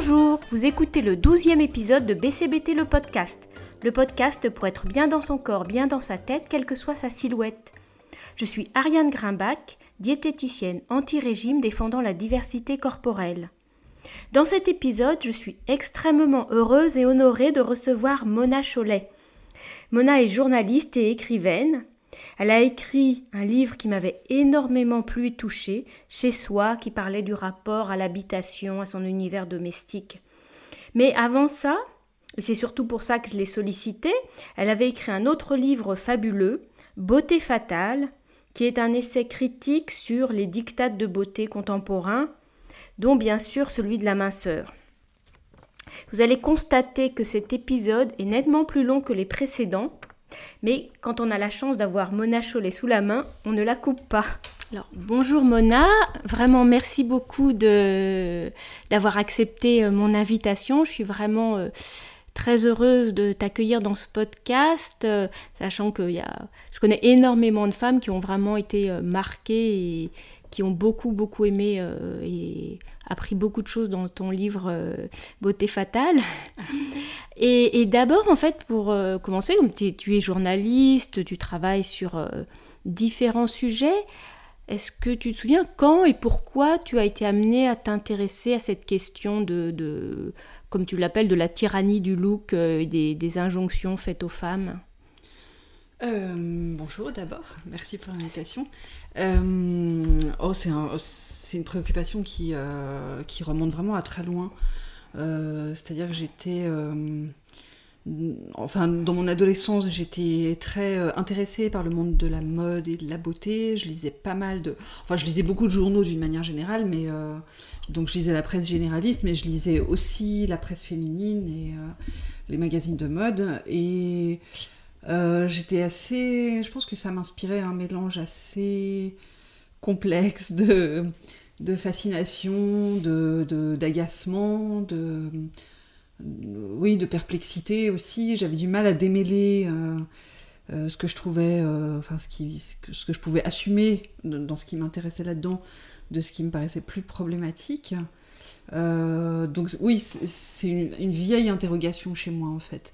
Bonjour, vous écoutez le douzième épisode de BCBT le podcast. Le podcast pour être bien dans son corps, bien dans sa tête, quelle que soit sa silhouette. Je suis Ariane Grimbach, diététicienne anti-régime défendant la diversité corporelle. Dans cet épisode, je suis extrêmement heureuse et honorée de recevoir Mona Cholet. Mona est journaliste et écrivaine. Elle a écrit un livre qui m'avait énormément plu et touché, Chez soi, qui parlait du rapport à l'habitation, à son univers domestique. Mais avant ça, et c'est surtout pour ça que je l'ai sollicité, elle avait écrit un autre livre fabuleux, Beauté fatale, qui est un essai critique sur les dictates de beauté contemporains, dont bien sûr celui de la minceur. Vous allez constater que cet épisode est nettement plus long que les précédents, mais quand on a la chance d'avoir Mona Cholet sous la main, on ne la coupe pas. Alors, bonjour Mona, vraiment merci beaucoup d'avoir accepté euh, mon invitation. Je suis vraiment euh, très heureuse de t'accueillir dans ce podcast, euh, sachant que y a, je connais énormément de femmes qui ont vraiment été marquées et qui ont beaucoup beaucoup aimé et appris beaucoup de choses dans ton livre Beauté fatale. Et, d'abord, en fait, pour euh, commencer, comme tu es journaliste, tu travailles sur euh, différents sujets, est-ce que tu te souviens quand et pourquoi tu as été amené à t'intéresser à cette question de, comme tu l'appelles, de la tyrannie du look euh, et des, injonctions faites aux femmes? Bonjour d'abord, merci pour l'invitation. oh, c'est une préoccupation qui, qui remonte vraiment à très loin. Euh, c'est-à-dire que j'étais euh, enfin dans mon adolescence j'étais très euh, intéressée par le monde de la mode et de la beauté je lisais pas mal de enfin je lisais beaucoup de journaux d'une manière générale mais donc je lisais la presse généraliste mais je lisais aussi la presse féminine et les magazines de mode et j'étais assez je pense que ça m'inspirait un mélange assez complexe de de fascination, de d'agacement, de, oui, de perplexité aussi. J'avais du mal à démêler euh, euh, ce que je trouvais, euh, enfin ce, qui, ce que je pouvais assumer dans ce qui m'intéressait là-dedans, de ce qui me paraissait plus problématique. donc oui, c'est une, une, vieille interrogation chez moi en fait.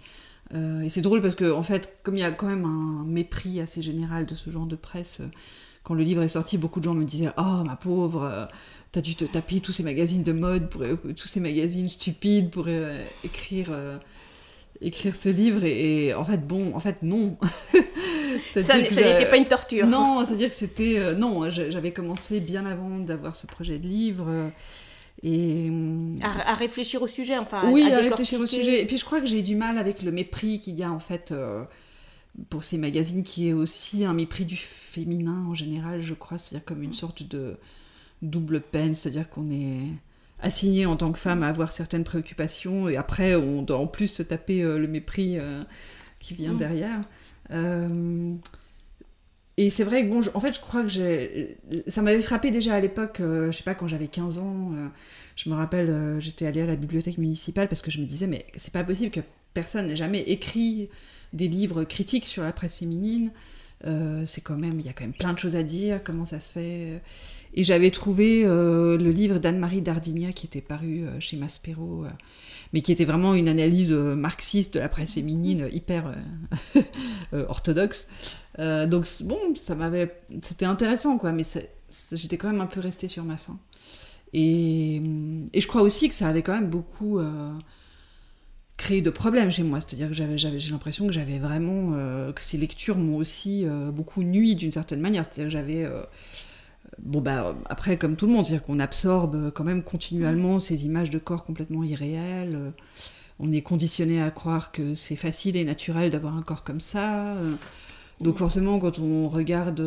et c'est drôle parce que en fait, comme il y a quand même un mépris assez général de ce genre de presse quand le livre est sorti, beaucoup de gens me disaient Oh, ma pauvre, euh, t'as dû te taper tous ces magazines de mode, pour, euh, tous ces magazines stupides pour euh, écrire, écrire ce livre. Et, en fait, bon, en fait, non. ça n'était pas une torture. Non, c'est-à-dire que c'était. non, j'avais commencé bien avant d'avoir ce projet de livre. Et... À, réfléchir au sujet, enfin. Oui, à, réfléchir au sujet. Et puis je crois que j'ai du mal avec le mépris qu'il y a en fait pour ces magazines qui est aussi un mépris du féminin en général, je crois, c'est-à-dire comme une sorte de double peine, c'est-à-dire qu'on est assigné en tant que femme à avoir certaines préoccupations et après on doit en plus se taper euh, le mépris euh, qui vient mm. derrière. Euh, et c'est vrai que bon, en fait, je crois que j'ai, ça m'avait frappé déjà à l'époque, je sais pas quand j'avais 15 ans, je me rappelle, j'étais allée à la bibliothèque municipale parce que je me disais mais c'est pas possible que personne n'ait jamais écrit des livres critiques sur la presse féminine. Euh, c'est quand même, il y a quand même plein de choses à dire, comment ça se fait. Et j'avais trouvé euh, le livre d'Anne-Marie Dardigna qui était paru euh, chez Maspero, mais qui était vraiment une analyse marxiste de la presse féminine hyper orthodoxe. donc bon, ça m'avait, c'était intéressant quoi, mais j'étais quand même un peu restée sur ma faim. Et, et, je crois aussi que ça avait quand même beaucoup créé de problèmes chez moi. C'est-à-dire que j'avais, j'ai l'impression que j'avais vraiment euh, que ces lectures m'ont aussi euh, beaucoup nui d'une certaine manière. C'est-à-dire que j'avais euh, bon bah après comme tout le monde, c'est-à-dire qu'on absorbe quand même continuellement ces images de corps complètement irréels. on est conditionné à croire que c'est facile et naturel d'avoir un corps comme ça. Donc forcément, quand on regarde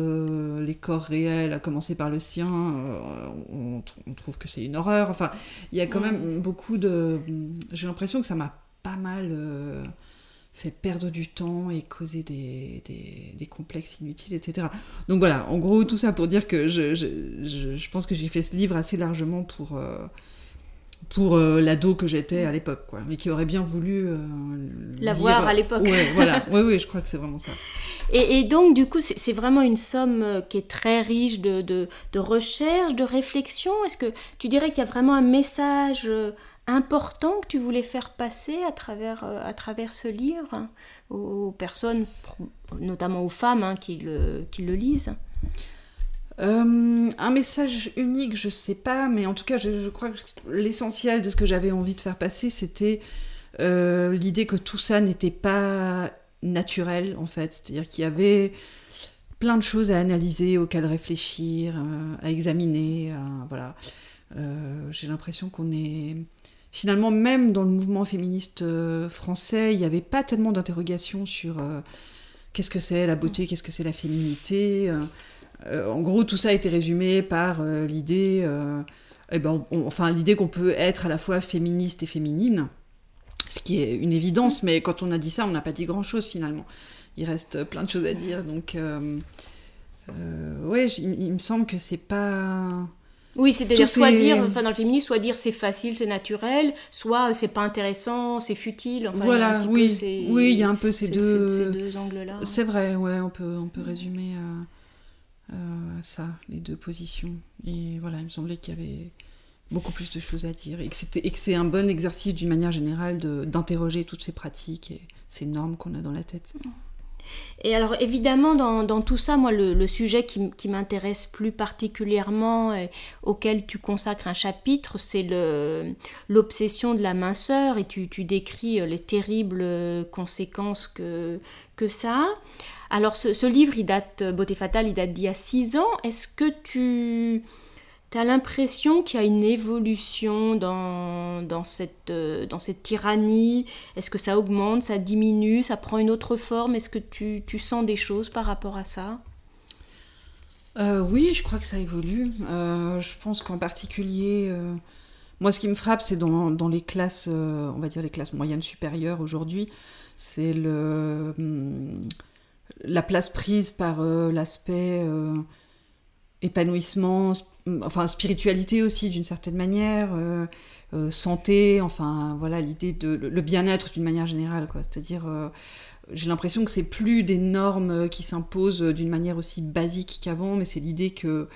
les corps réels, à commencer par le sien, on, on, trouve que c'est une horreur. Enfin, il y a quand même beaucoup de... J'ai l'impression que ça m'a pas mal euh, fait perdre du temps et causer des, des, complexes inutiles, etc. Donc voilà, en gros, tout ça pour dire que je, je, je, pense que j'ai fait ce livre assez largement pour, euh, pour euh, l'ado que j'étais à l'époque, quoi, mais qui aurait bien voulu l'avoir à l'époque. Ouais, voilà, oui, oui, je crois que c'est vraiment ça. Et, et, donc, du coup, c'est vraiment une somme qui est très riche de, de, de recherche, de réflexion. Est-ce que tu dirais qu'il y a vraiment un message important que tu voulais faire passer à travers, à travers ce livre hein, aux personnes, notamment aux femmes hein, qui, le, lisent? Euh, un message unique, je sais pas, mais en tout cas, je, crois que l'essentiel de ce que j'avais envie de faire passer, c'était euh, l'idée que tout ça n'était pas naturel, en fait. C'est-à-dire qu'il y avait plein de choses à analyser, auxquelles réfléchir, euh, à examiner. voilà. J'ai l'impression qu'on est. Finalement, même dans le mouvement féministe français, il n'y avait pas tellement d'interrogations sur qu'est-ce que c'est la beauté, qu'est-ce que c'est la féminité. Euh, en gros, tout ça a été résumé par euh, l'idée, euh, eh ben, enfin l'idée qu'on peut être à la fois féministe et féminine, ce qui est une évidence. Mais quand on a dit ça, on n'a pas dit grand-chose finalement. Il reste plein de choses à dire. Donc, ouais, il, me semble que c'est pas. Oui, c'est-à-dire soit dire, enfin dans le féminisme, soit dire c'est facile, c'est naturel, soit c'est pas intéressant, c'est futile. voilà, oui, oui, il y a un peu ces deux, ces deux angles-là. C'est vrai, ouais, on peut, on peut résumer. Euh, ça, les deux positions. Et voilà, il me semblait qu'il y avait beaucoup plus de choses à dire et que, et que c'est un bon exercice d'une manière générale d'interroger toutes ces pratiques et ces normes qu'on a dans la tête. Et alors évidemment dans, dans tout ça, moi le, sujet qui, qui m'intéresse plus particulièrement et auquel tu consacres un chapitre, c'est l'obsession de la minceur et tu, tu, décris les terribles conséquences que, que ça a. Alors ce, livre, il date, euh, Beauté fatale, il date d'il y a six ans. Est-ce que tu as l'impression qu'il y a une évolution dans, dans, cette, euh, dans cette tyrannie? Est-ce que ça augmente, ça diminue, ça prend une autre forme? Est-ce que tu, sens des choses par rapport à ça? Euh, Oui, je crois que ça évolue. je pense qu'en particulier... Moi, ce qui me frappe, c'est dans, les classes, on va dire les classes moyennes supérieures aujourd'hui, c'est hum, la place prise par euh, l'aspect euh, épanouissement, enfin spiritualité aussi d'une certaine manière, euh, santé, enfin voilà l'idée de le, bien-être d'une manière générale quoi. C'est-à-dire j'ai l'impression que c'est plus des normes qui s'imposent d'une manière aussi basique qu'avant, mais c'est l'idée que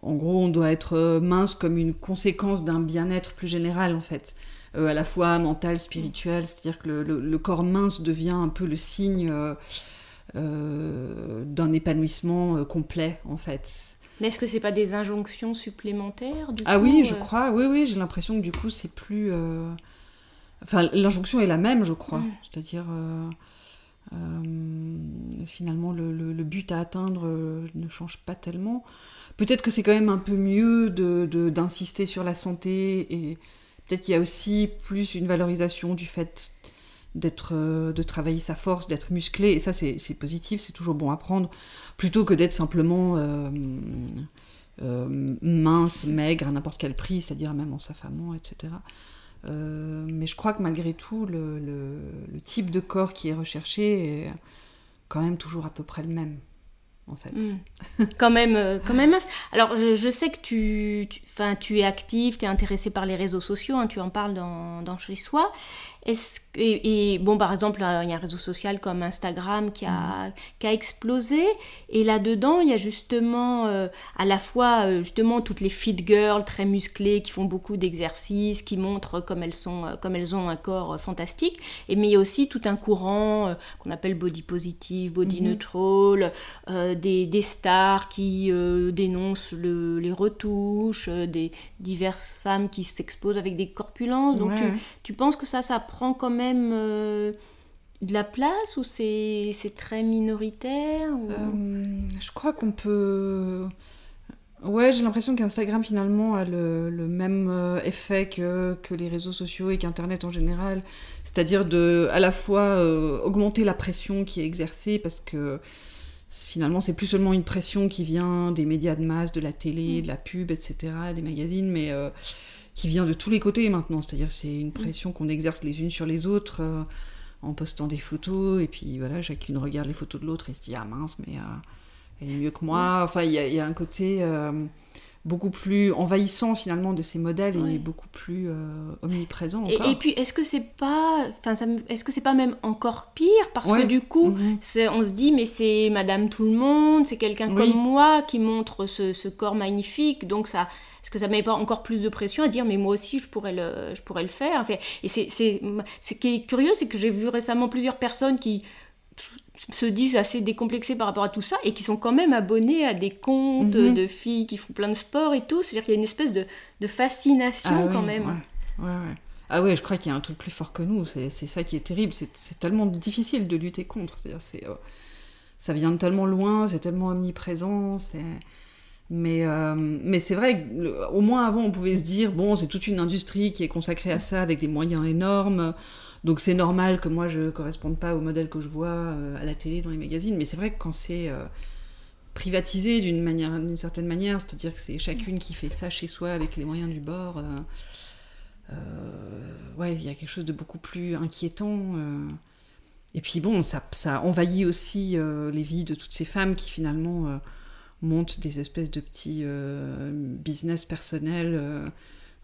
en gros on doit être mince comme une conséquence d'un bien-être plus général en fait. à la fois mental, spirituel, c'est-à-dire que le, corps mince devient un peu le signe euh, d'un épanouissement euh, complet en fait. Mais est-ce que c'est pas des injonctions supplémentaires du Ah oui, je euh crois. Oui, oui, j'ai l'impression que du coup c'est plus. Enfin, l'injonction est la même, je crois. Mm. C'est-à-dire. finalement, le, but à atteindre ne change pas tellement. Peut-être que c'est quand même un peu mieux d'insister de, sur la santé et peut-être qu'il y a aussi plus une valorisation du fait d'être euh, de travailler sa force, d'être musclé, et ça c'est positif, c'est toujours bon à prendre, plutôt que d'être simplement euh, euh, mince, maigre à n'importe quel prix, c'est-à-dire même en s'affamant, etc. mais je crois que malgré tout, le, le, type de corps qui est recherché est quand même toujours à peu près le même en fait. Hmm. quand même, euh, quand même. Alors, je, sais que tu, tu, tu es active, tu es intéressée par les réseaux sociaux, hein, tu en parles dans, dans Chez Soi. Est-ce et, bon, par exemple, il y a un réseau social comme Instagram qui a, hmm. qui a explosé, et là-dedans, il y a justement euh, à la fois euh, justement toutes les fit girls très musclées qui font beaucoup d'exercices, qui montrent comme elles sont, comme elles ont un corps fantastique, et mais il y a aussi tout un courant qu'on appelle body positive, body hmm. neutral des, stars qui euh, dénoncent les retouches, euh, des diverses femmes qui s'exposent avec des corpulences. Donc tu, penses que ça, ça prend quand même euh, de la place ou c'est très minoritaire Je crois qu'on peut... Ouais, j'ai l'impression qu'Instagram finalement a le, même effet que, que, les réseaux sociaux et qu'Internet en général, c'est-à-dire de à la fois augmenter la pression qui est exercée parce que finalement, c'est plus seulement une pression qui vient des médias de masse, de la télé, mm. de la pub, etc., des magazines, mais euh, qui vient de tous les côtés maintenant. C'est-à-dire, c'est une mm. pression qu'on exerce les unes sur les autres euh, en postant des photos, et puis voilà, chacune regarde les photos de l'autre et se dit ah mince, mais euh, elle est mieux que moi. Enfin, il y, a un côté beaucoup plus envahissant finalement de ces modèles et beaucoup plus euh, omniprésent. Et, et, puis est-ce que c'est pas, enfin, est-ce que c'est pas même encore pire? Parce que du coup, mhm. on se dit mais c'est Madame tout le monde, c'est quelqu'un comme moi qui montre ce, ce, corps magnifique, donc ça. Est-ce que ça met pas encore plus de pression à dire mais moi aussi je pourrais le, je pourrais le faire? Enfin, Et c'est, ce qui est curieux, c'est que j'ai vu récemment plusieurs personnes qui se disent assez décomplexés par rapport à tout ça et qui sont quand même abonnés à des comptes mhm. de filles qui font plein de sport et tout. C'est-à-dire qu'il y a une espèce de, de fascination ah quand même. Ouais, ouais, ouais. Ah ouais, je crois qu'il y a un truc plus fort que nous. C'est ça qui est terrible. C'est tellement difficile de lutter contre. C'est-à-dire, euh, ça vient de tellement loin, c'est tellement omniprésent. Mais, euh, mais c'est vrai, au moins avant, on pouvait se dire, bon, c'est toute une industrie qui est consacrée à ça avec des moyens énormes. Donc c'est normal que moi je corresponde pas au modèle que je vois euh, à la télé, dans les magazines, mais c'est vrai que quand c'est euh, privatisé d'une manière, d'une certaine manière, c'est-à-dire que c'est chacune qui fait ça chez soi avec les moyens du bord, euh, ouais, il y a quelque chose de beaucoup plus inquiétant. Et puis bon, ça, ça envahit aussi les vies de toutes ces femmes qui finalement montent des espèces de petits business personnels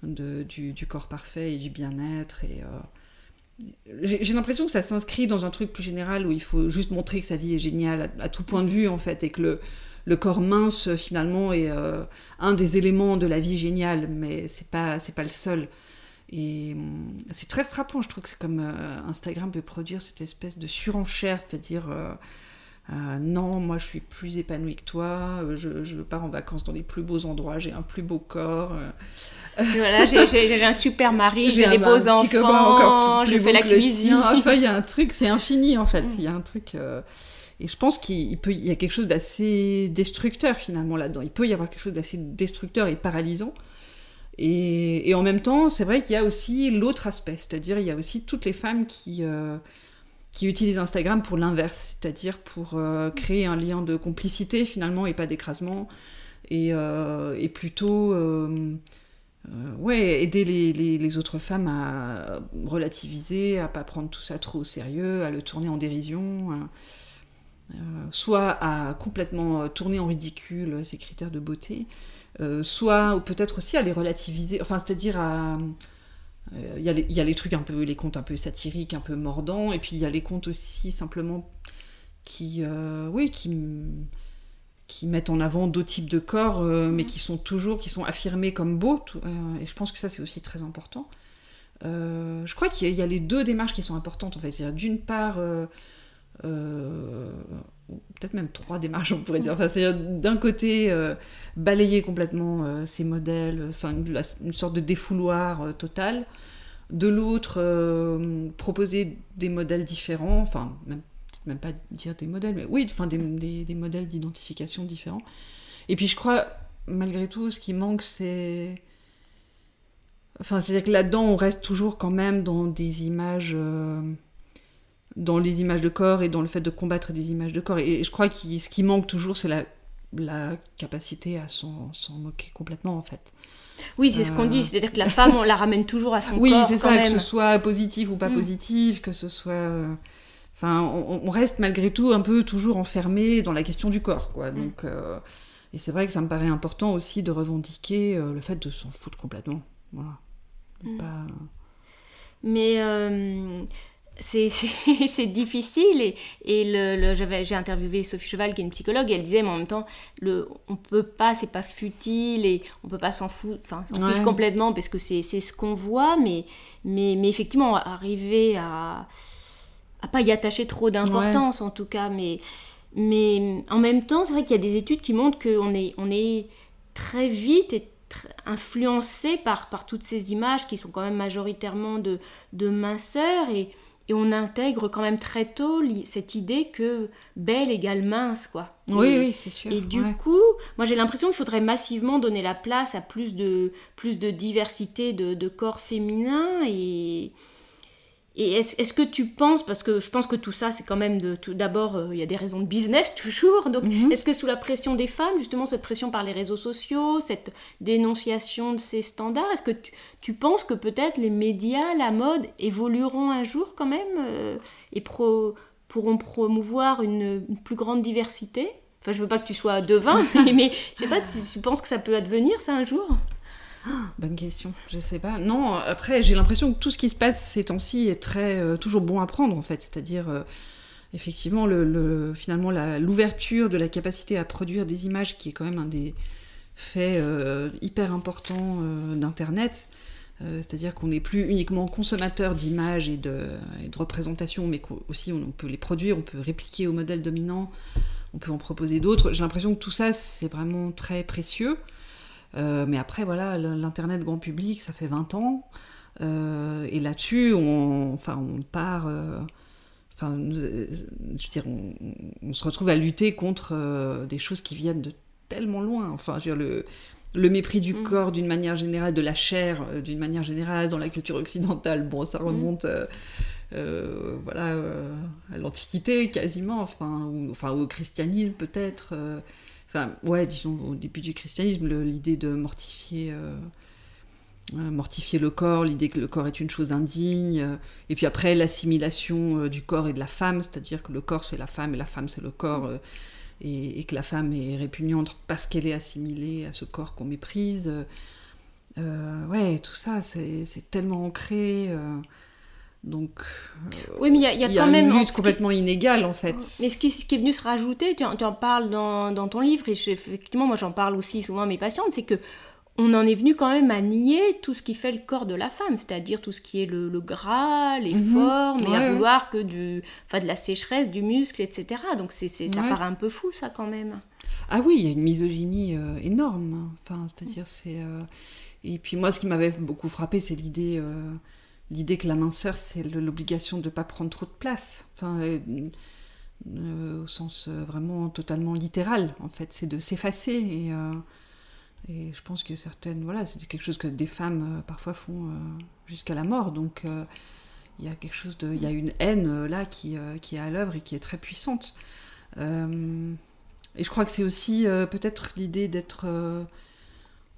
de, du, du, corps parfait et du bien-être et j'ai l'impression que ça s'inscrit dans un truc plus général où il faut juste montrer que sa vie est géniale à, tout point de vue en fait et que le, le corps mince finalement est euh, un des éléments de la vie géniale mais c'est pas pas le seul. Et hum, c'est très frappant je trouve que c'est comme euh, Instagram peut produire cette espèce de surenchère c'est-à-dire euh, non, moi je suis plus épanouie que toi, euh, je, je pars en vacances dans les plus beaux endroits, j'ai un plus beau corps. Euh. Voilà, j'ai un super mari, j'ai des beaux enfants, je fais la cuisine. Enfin, il y a un truc, c'est infini en fait, mm. il y a un truc. Et je pense qu'il peut, il y a quelque chose d'assez destructeur finalement là-dedans. Il peut y avoir quelque chose d'assez destructeur et paralysant. Et, et en même temps, c'est vrai qu'il y a aussi l'autre aspect, c'est-à-dire il y a aussi toutes les femmes qui qui utilisent Instagram pour l'inverse, c'est-à-dire pour euh, créer un lien de complicité finalement et pas d'écrasement, et, euh, et, plutôt euh, ouais, aider les, les, autres femmes à relativiser, à pas prendre tout ça trop au sérieux, à le tourner en dérision, soit à complètement tourner en ridicule ces critères de beauté, soit peut-être aussi à les relativiser, enfin c'est-à-dire à il euh, y, a les trucs un peu, les contes un peu satiriques, un peu mordants, et puis il y a les contes aussi simplement qui, euh, oui, qui, qui mettent en avant d'autres types de corps, euh, mais qui sont toujours, qui sont affirmés comme beaux, et je pense que ça c'est aussi très important. je crois qu'il y, a les deux démarches qui sont importantes en fait. C'est-à-dire d'une part, peut-être même trois démarches on pourrait dire. Enfin, c'est d'un côté balayer complètement ces modèles, enfin une, sorte de défouloir total de l'autre euh, proposer des modèles différents, enfin même, même pas dire des modèles, mais oui, des, modèles d'identification différents. Et puis je crois, malgré tout, ce qui manque, c'est... Enfin, c'est-à-dire que là-dedans, on reste toujours quand même dans des images... Dans les images de corps et dans le fait de combattre des images de corps. Et, je crois que ce qui manque toujours, c'est la, la capacité à s'en moquer complètement, en fait. Oui, c'est ce qu'on dit, euh. c'est-à-dire que la femme, on la ramène toujours à son oui, corps. Oui, c'est ça, que ce soit positif ou pas mm. positif, que ce soit. Euh, enfin, on, reste malgré tout un peu toujours enfermé dans la question du corps, quoi. Mm. Donc, euh, Et c'est vrai que ça me paraît important aussi de revendiquer le fait de s'en foutre complètement. Voilà. Mm. Pas... Mais c'est difficile et, et le, j'ai interviewé Sophie Cheval qui est une psychologue et elle disait mais en même temps le on peut pas c'est pas futile et on peut pas s'en foutre enfin s'en fiche complètement parce que c'est ce qu'on voit mais, mais mais effectivement arriver à à pas y attacher trop d'importance en tout cas mais mais en même temps c'est vrai qu'il y a des études qui montrent qu'on est on est très vite et influencé par, par toutes ces images qui sont quand même majoritairement de, de minceur et, et on intègre quand même très tôt cette idée que belle égale mince, quoi. oui, oui, c'est sûr. Et du coup, moi j'ai l'impression qu'il faudrait massivement donner la place à plus de, plus de diversité de, de corps féminins et, et est-ce que tu penses, parce que je pense que tout ça, c'est quand même de d'abord, euh, il y a des raisons de business toujours, donc mhm. est-ce que sous la pression des femmes, justement cette pression par les réseaux sociaux, cette dénonciation de ces standards, est-ce que tu, tu, penses que peut-être les médias, la mode évolueront un jour quand même euh, et pro, pourront promouvoir une, plus grande diversité? Enfin, je veux pas que tu sois devin, mais je sais pas, tu, penses que ça peut advenir ça un jour? Bonne question, je sais pas. Non, après, j'ai l'impression que tout ce qui se passe ces temps-ci est très euh, toujours bon à prendre en fait. C'est-à-dire, euh, effectivement, le, finalement, l'ouverture de la capacité à produire des images, qui est quand même un des faits euh, hyper importants d'Internet. C'est-à-dire qu'on n'est plus uniquement consommateur d'images et de, représentations, mais qu'aussi on, peut les produire, on peut répliquer au modèle dominant, on peut en proposer d'autres. J'ai l'impression que tout ça, c'est vraiment très précieux. Euh, mais après, voilà, l'Internet grand public, ça fait 20 ans. Euh, et là-dessus, on, enfin, on part. Euh, enfin, je veux dire, on, se retrouve à lutter contre des choses qui viennent de tellement loin. Enfin, je veux dire, le, le mépris du mm. corps d'une manière générale, de la chair d'une manière générale dans la culture occidentale, bon, ça mm. remonte. voilà, à l'Antiquité quasiment, enfin, ou, enfin au christianisme peut-être, enfin, ouais, disons au début du christianisme, l'idée de mortifier, euh, euh, mortifier le corps, l'idée que le corps est une chose indigne, euh, et puis après l'assimilation du corps et de la femme, c'est-à-dire que le corps c'est la femme et la femme c'est le corps, et, et, que la femme est répugnante parce qu'elle est assimilée à ce corps qu'on méprise. ouais, tout ça, c'est tellement ancré. Donc, euh, oui, mais il y a, quand même une lutte complètement inégale en fait. Mais ce qui, ce qui, est venu se rajouter, tu, en, parles dans, dans, ton livre, et effectivement, moi j'en parle aussi souvent à mes patientes, c'est que on en est venu quand même à nier tout ce qui fait le corps de la femme, c'est-à-dire tout ce qui est le, gras, les mhm. formes, et à vouloir que du, enfin, de la sécheresse, du muscle, etc. Donc c'est, ça paraît un peu fou ça quand même. Ah oui, il y a une misogynie euh, énorme. Enfin, c'est-à-dire c'est. Euh, et puis moi, ce qui m'avait beaucoup frappé, c'est l'idée l'idée que la minceur, c'est l'obligation de ne pas prendre trop de place. Enfin, euh, euh, au sens euh, vraiment totalement littéral, en fait, c'est de s'effacer. Et, je pense que certaines, voilà, c'est quelque chose que des femmes parfois font jusqu'à la mort. Donc il y a quelque chose de, il y a une haine là qui, qui est à l'œuvre et qui est très puissante. et je crois que c'est aussi peut-être l'idée d'être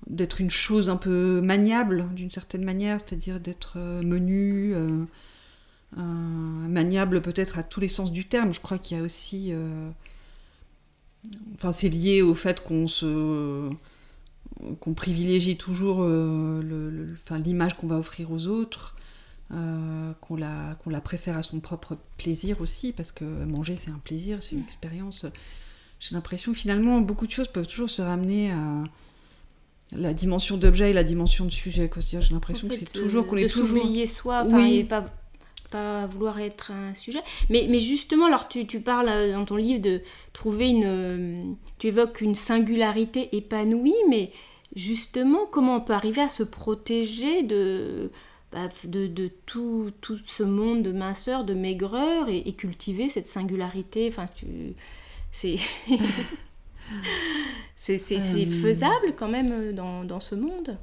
d'être une chose un peu maniable d'une certaine manière, c'est-à-dire d'être euh, menu, euh, maniable peut-être à tous les sens du terme. Je crois qu'il y a aussi, euh, enfin c'est lié au fait qu'on se qu'on privilégie toujours le, l'image qu'on va offrir aux autres, qu'on la, qu'on la préfère à son propre plaisir aussi, parce que manger c'est un plaisir, c'est une expérience. J'ai l'impression que finalement beaucoup de choses peuvent toujours se ramener à, la dimension d'objet et la dimension de sujet. J'ai l'impression que c'est toujours qu'on est toujours. oublier soi, oui. et pas, pas vouloir être un sujet. Mais, mais justement, alors tu, tu, parles euh, dans ton livre de trouver une. Euh, tu évoques une singularité épanouie, mais justement, comment on peut arriver à se protéger de. Bah, de, de tout, tout, ce monde de minceur, de maigreur, et, et cultiver cette singularité? Enfin, tu, c'est C'est euh, faisable quand même euh, dans, dans, ce monde?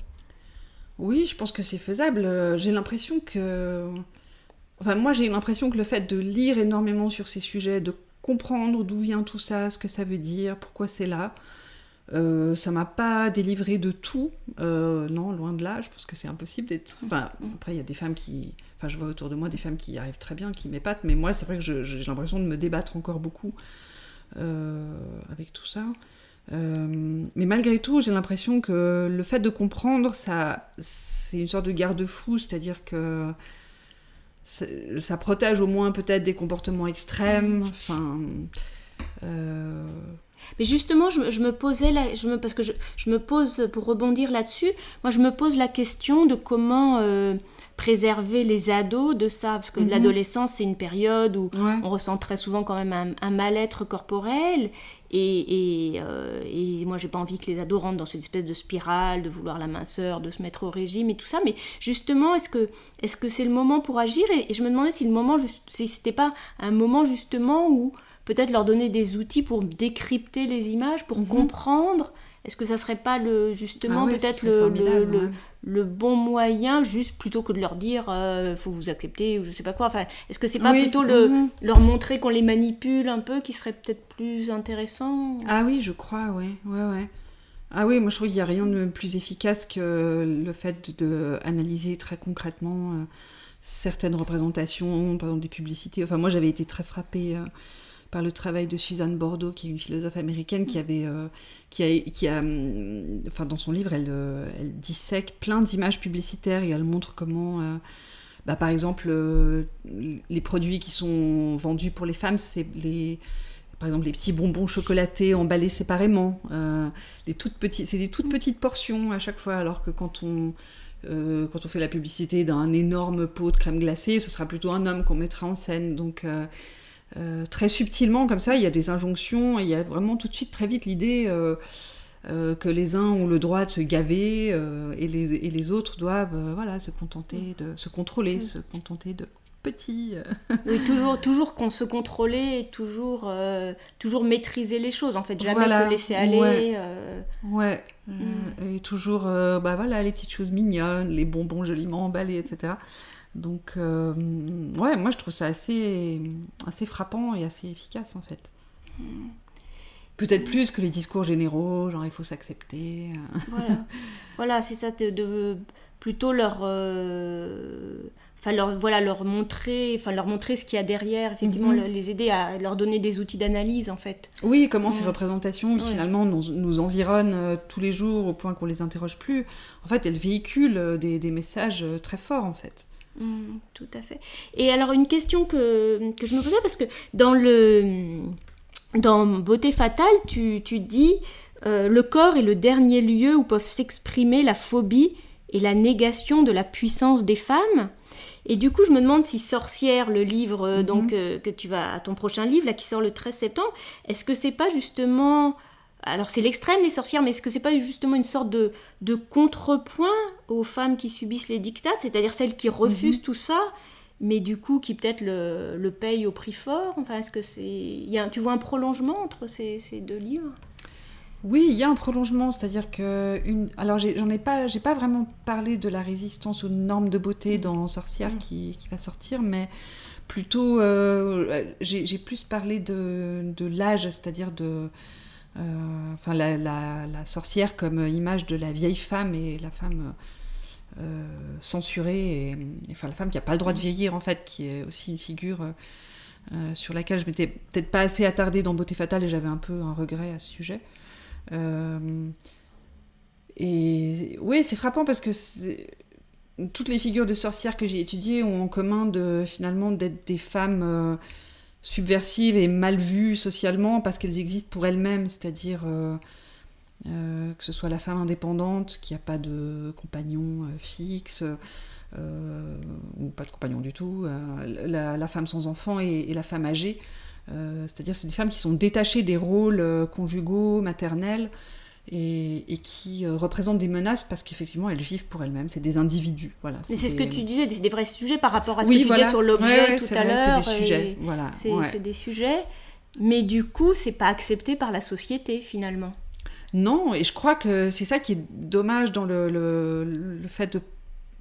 Oui, je pense que c'est faisable. Euh, j'ai l'impression que... Enfin, moi j'ai l'impression que le fait de lire énormément sur ces sujets, de comprendre d'où vient tout ça, ce que ça veut dire, pourquoi c'est là, euh, ça m'a pas délivré de tout. non, loin de là, je pense que c'est impossible d'être... Enfin, après, il y a des femmes qui... Enfin, je vois autour de moi des femmes qui arrivent très bien, qui m'épatent, mais moi, c'est vrai que j'ai l'impression de me débattre encore beaucoup avec tout ça. Euh, mais malgré tout, j'ai l'impression que le fait de comprendre, ça, c'est une sorte de garde-fou, c'est-à-dire que ça, protège au moins peut-être des comportements extrêmes. Enfin. Euh, mais justement, je, me posais, je me, parce que je, me pose, pour rebondir là-dessus, moi je me pose la question de comment euh, préserver les ados de ça, parce que mhm. l'adolescence c'est une période où on ressent très souvent quand même un, mal-être corporel, et, et, euh, et moi j'ai pas envie que les ados rentrent dans cette espèce de spirale de vouloir la minceur, de se mettre au régime et tout ça, mais justement est-ce que est-ce que c'est le moment pour agir? Et, je me demandais si le moment, si c'était pas un moment justement où peut-être leur donner des outils pour décrypter les images, pour mhm. comprendre est-ce que ça serait pas le justement ah peut-être le, le, bon moyen, juste plutôt que de leur dire euh, faut vous accepter ou je sais pas quoi. Enfin, est-ce que c'est pas plutôt le, leur montrer qu'on les manipule un peu qui serait peut-être plus intéressant Ah oui, je crois, ouais, ouais, ouais. Ah oui, moi je trouve qu'il n'y a rien de plus efficace que le fait d'analyser très concrètement euh, certaines représentations, par exemple des publicités. Enfin, moi j'avais été très frappée. Euh, par le travail de Suzanne Bordeaux, qui est une philosophe américaine qui avait, qui a, qui a, enfin dans son livre, elle, elle dissèque plein d'images publicitaires et elle montre comment bah, par exemple, les produits qui sont vendus pour les femmes, c'est les, par exemple, les petits bonbons chocolatés emballés séparément. Euh, les toutes petites, c'est des toutes petites portions à chaque fois, alors que quand on, euh, quand on fait la publicité d'un énorme pot de crème glacée, ce sera plutôt un homme qu'on mettra en scène. Donc, euh, très subtilement, comme ça, il y a des injonctions, il y a vraiment tout de suite, très vite, l'idée que les uns ont le droit de se gaver et les, et, les, autres doivent voilà, se contenter de se contrôler, se contenter de petit. Euh. oui, toujours, toujours qu'on se contrôlait toujours, euh, toujours maîtriser les choses, en fait, jamais se laisser aller. Ouais, euh. mm. et toujours, bah voilà, les petites choses mignonnes, les bonbons joliment emballés, etc. Donc, ouais, moi je trouve ça assez, assez frappant et assez efficace, en fait. Peut-être plus que les discours généraux, genre il faut s'accepter. voilà, voilà c'est ça, de, de, plutôt leur enfin leur voilà leur montrer enfin leur montrer ce qu'il y a derrière effectivement mhm. les aider à leur donner des outils d'analyse en fait oui comment ces représentations qui finalement nous, nous environnent euh, tous les jours au point qu'on les interroge plus en fait elles véhiculent euh, des, des messages euh, très forts en fait mmh, tout à fait et alors une question que, que je me posais parce que dans le dans beauté fatale tu, tu dis le corps est le dernier lieu où peuvent s'exprimer la phobie et la négation de la puissance des femmes et du coup, je me demande si Sorcière, le livre euh, mhm. donc euh, que tu vas à ton prochain livre là qui sort le 13 septembre, est-ce que c'est pas justement alors c'est l'extrême les sorcières, mais est-ce que c'est pas justement une sorte de, de contrepoint aux femmes qui subissent les dictates, c'est-à-dire celles qui refusent mhm. tout ça, mais du coup qui peut-être le, le payent au prix fort? Enfin, est-ce que c'est, tu vois un prolongement entre ces, ces deux livres? Oui, il y a un prolongement, c'est-à-dire que une. Alors, j'en ai, pas, j'ai pas vraiment parlé de la résistance aux normes de beauté dans Sorcière mm. qui, qui, va sortir, mais plutôt, euh, j'ai plus parlé de, de l'âge, c'est-à-dire de, enfin, la, sorcière comme image de la vieille femme et la femme euh, censurée, et, enfin la femme qui n'a pas le droit de vieillir en fait, qui est aussi une figure. sur laquelle je m'étais peut-être pas assez attardée dans Beauté Fatale et j'avais un peu un regret à ce sujet. Euh, et oui, c'est frappant parce que toutes les figures de sorcières que j'ai étudiées ont en commun de finalement d'être des femmes euh, subversives et mal vues socialement parce qu'elles existent pour elles-mêmes, c'est-à-dire euh, que ce soit la femme indépendante qui n'a pas de compagnon fixe. ou pas de compagnon du tout, la, femme sans enfant et la femme âgée, euh, c'est-à-dire c'est des femmes qui sont détachées des rôles euh, conjugaux, maternels, et, qui euh, représentent des menaces parce qu'effectivement elles vivent pour elles-mêmes, c'est des individus. Voilà, c'est ce que tu disais, des, vrais sujets par rapport à ce que tu disais sur l'objet tout à l'heure. C'est des sujets, voilà. C'est des sujets, mais du coup c'est pas accepté par la société finalement. Non, et je crois que c'est ça qui est dommage dans le, le, fait de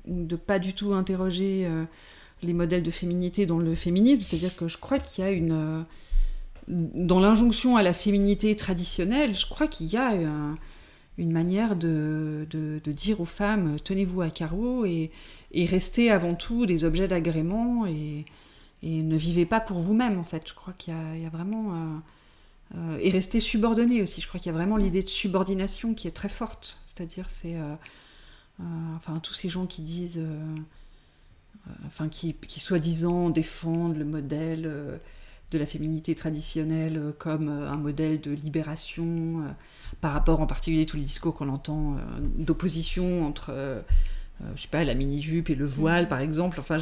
ne pas du tout interroger les modèles de féminité dans le féminisme, c'est-à-dire que je crois qu'il y a une... Euh, dans l'injonction à la féminité traditionnelle, je crois qu'il y a une manière de, de, dire aux femmes tenez-vous à carreau et, et, restez avant tout des objets d'agrément et, et, ne vivez pas pour vous-même en fait. Je crois qu'il y, y, a vraiment... Euh, euh, et restez subordonné aussi. Je crois qu'il y a vraiment l'idée de subordination qui est très forte. C'est-à-dire, c'est... enfin, tous ces gens qui disent euh, enfin qui, qui soi-disant défendent le modèle euh, de la féminité traditionnelle euh, comme un modèle de libération, par rapport en particulier à tous les discours qu'on entend d'opposition entre je sais pas, la mini-jupe et le voile, par exemple. Enfin,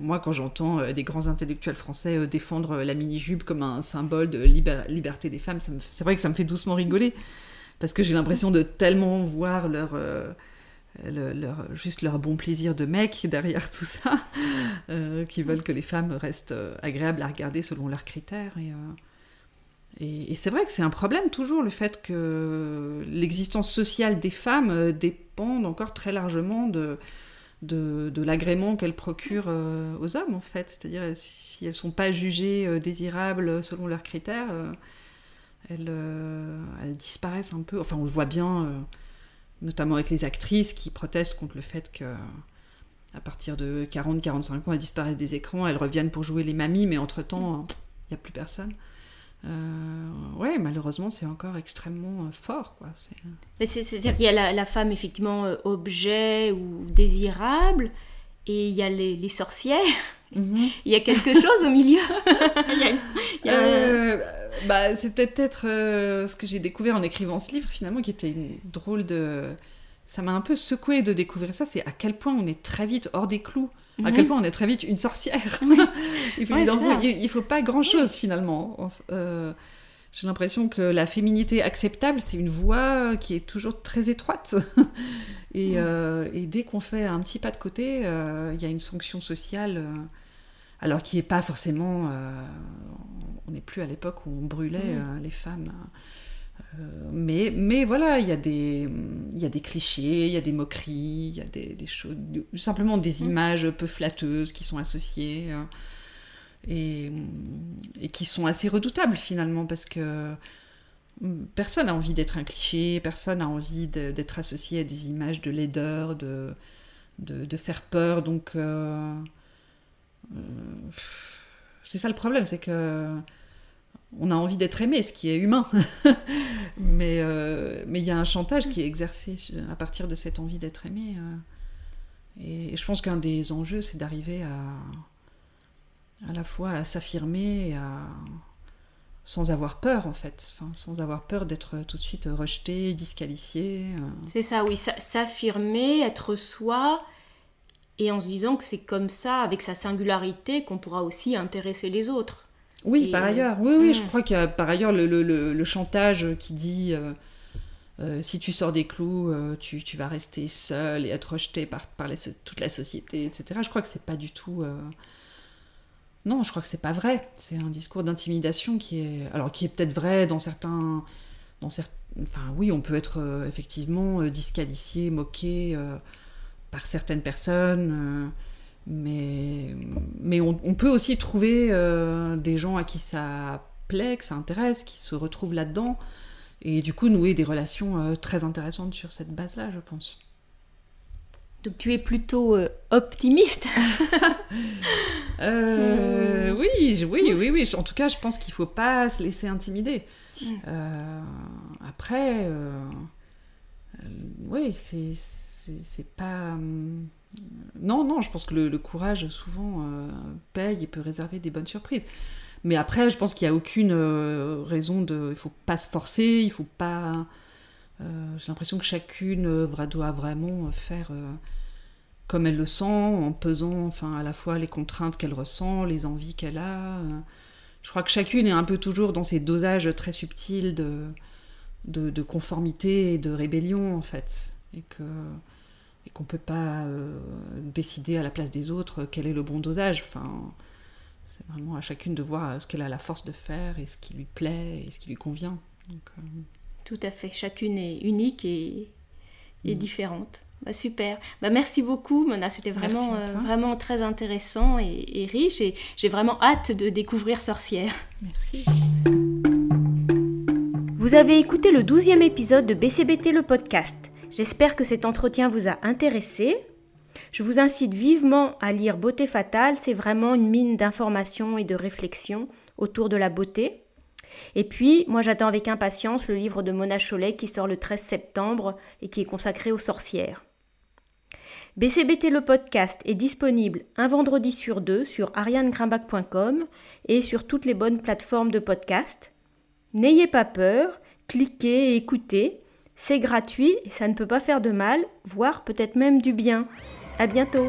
moi, quand j'entends des grands intellectuels français défendre la mini-jupe comme un symbole de liberté des femmes, c'est vrai que ça me fait doucement rigoler, parce que j'ai l'impression de tellement voir leur, leur, juste leur bon plaisir de mec derrière tout ça, euh, qui veulent que les femmes restent euh, agréables à regarder selon leurs critères. Euh, et, et, c'est vrai que c'est un problème toujours le fait que l'existence sociale des femmes dépend encore très largement de, de, l'agrément qu'elles procurent aux hommes, en fait. C'est-à-dire, si elles ne sont pas jugées désirables selon leurs critères, elles, elles, disparaissent un peu. Enfin, on le voit bien notamment avec les actrices qui protestent contre le fait que à partir de 40-45 ans, elles disparaissent des écrans, elles reviennent pour jouer les mamies, mais entre-temps, il n'y a plus personne. ouais, malheureusement, c'est encore extrêmement fort. Quoi. C'est-à-dire qu'il y a la, femme, effectivement, objet ou désirable, et il y a les, sorcières. Mhm. Il y a quelque chose au milieu. bah, c'était peut-être ce que j'ai découvert en écrivant ce livre, finalement, qui était une drôle de ça m'a un peu secoué de découvrir ça, c'est à quel point on est très vite hors des clous, à quel point on est très vite une sorcière. il, faut, il, faut pas grand-chose finalement. Euh, j'ai l'impression que la féminité acceptable, c'est une voie qui est toujours très étroite. Euh, et, dès qu'on fait un petit pas de côté, euh, il y a une sanction sociale, alors qui n'est pas forcément... on n'est plus à l'époque où on brûlait les femmes. Euh, mais, mais voilà, il y, a des, il y a des clichés, il y a des moqueries, il y a des, choses, simplement des mm. images peu flatteuses qui sont associées euh, et, et, qui sont assez redoutables finalement parce que mm, personne n'a envie d'être un cliché, personne n'a envie d'être associé à des images de laideur, de, de, de faire peur. Donc, euh, c'est ça le problème, c'est que on a envie d'être aimé, ce qui est humain. mais euh, mais il y a un chantage qui est exercé à partir de cette envie d'être aimé. Euh. et je pense qu'un des enjeux, c'est d'arriver à à la fois à s'affirmer à sans avoir peur en fait, sans avoir peur d'être tout de suite rejeté, disqualifié. Euh. C'est ça, oui, s'affirmer, être soi, et en se disant que c'est comme ça, avec sa singularité, qu'on pourra aussi intéresser les autres. Oui, par ailleurs. Oui, oui, je hmm. crois qu'il y a par ailleurs le, le, le, chantage qui dit euh, euh, si tu sors des clous, euh, tu, tu, vas rester seul et être rejeté par, par toute la société, etc. Je crois que c'est pas du tout. Non, je crois que c'est pas vrai. C'est un discours d'intimidation qui est. Alors, qui est peut-être vrai dans certains. Dans certains... Enfin, oui, on peut être effectivement disqualifié, moqué par certaines personnes mais, mais on, peut aussi trouver euh, des gens à qui ça plaît, que ça intéresse, qui se retrouvent là-dedans, et du coup nouer des relations euh, très intéressantes sur cette base-là, je pense. Donc tu es plutôt euh, optimiste? Hmm. Oui, oui, oui, oui. En tout cas, je pense qu'il ne faut pas se laisser intimider. Hmm. après, oui, c'est pas... Hum, non, non, je pense que le, courage souvent euh, paye et peut réserver des bonnes surprises. Mais après, je pense qu'il n'y a aucune euh, raison de. Il ne faut pas se forcer, il faut pas. Euh, j'ai l'impression que chacune doit vraiment faire comme elle le sent, en pesant enfin, à la fois les contraintes qu'elle ressent, les envies qu'elle a. Je crois que chacune est un peu toujours dans ces dosages très subtils de, de, de conformité et de rébellion, en fait. Et que et qu'on ne peut pas euh, décider à la place des autres quel est le bon dosage. Enfin, c'est vraiment à chacune de voir ce qu'elle a la force de faire et ce qui lui plaît et ce qui lui convient. Euh, Tout à fait, chacune est unique et, mm. différente. Bah, super. Bah, merci beaucoup, Mona. C'était vraiment, euh, vraiment très intéressant et, et riche. Et j'ai vraiment hâte de découvrir Sorcière. Merci. Vous avez écouté le douzième épisode de BCBT le podcast. J'espère que cet entretien vous a intéressé. Je vous incite vivement à lire Beauté fatale, c'est vraiment une mine d'informations et de réflexions autour de la beauté. Et puis, moi j'attends avec impatience le livre de Mona Cholet qui sort le 13 septembre et qui est consacré aux sorcières. BCBT le podcast est disponible un vendredi sur deux sur arianegrimbach.com et sur toutes les bonnes plateformes de podcast. N'ayez pas peur, cliquez et écoutez. C'est gratuit et ça ne peut pas faire de mal, voire peut-être même du bien. À bientôt!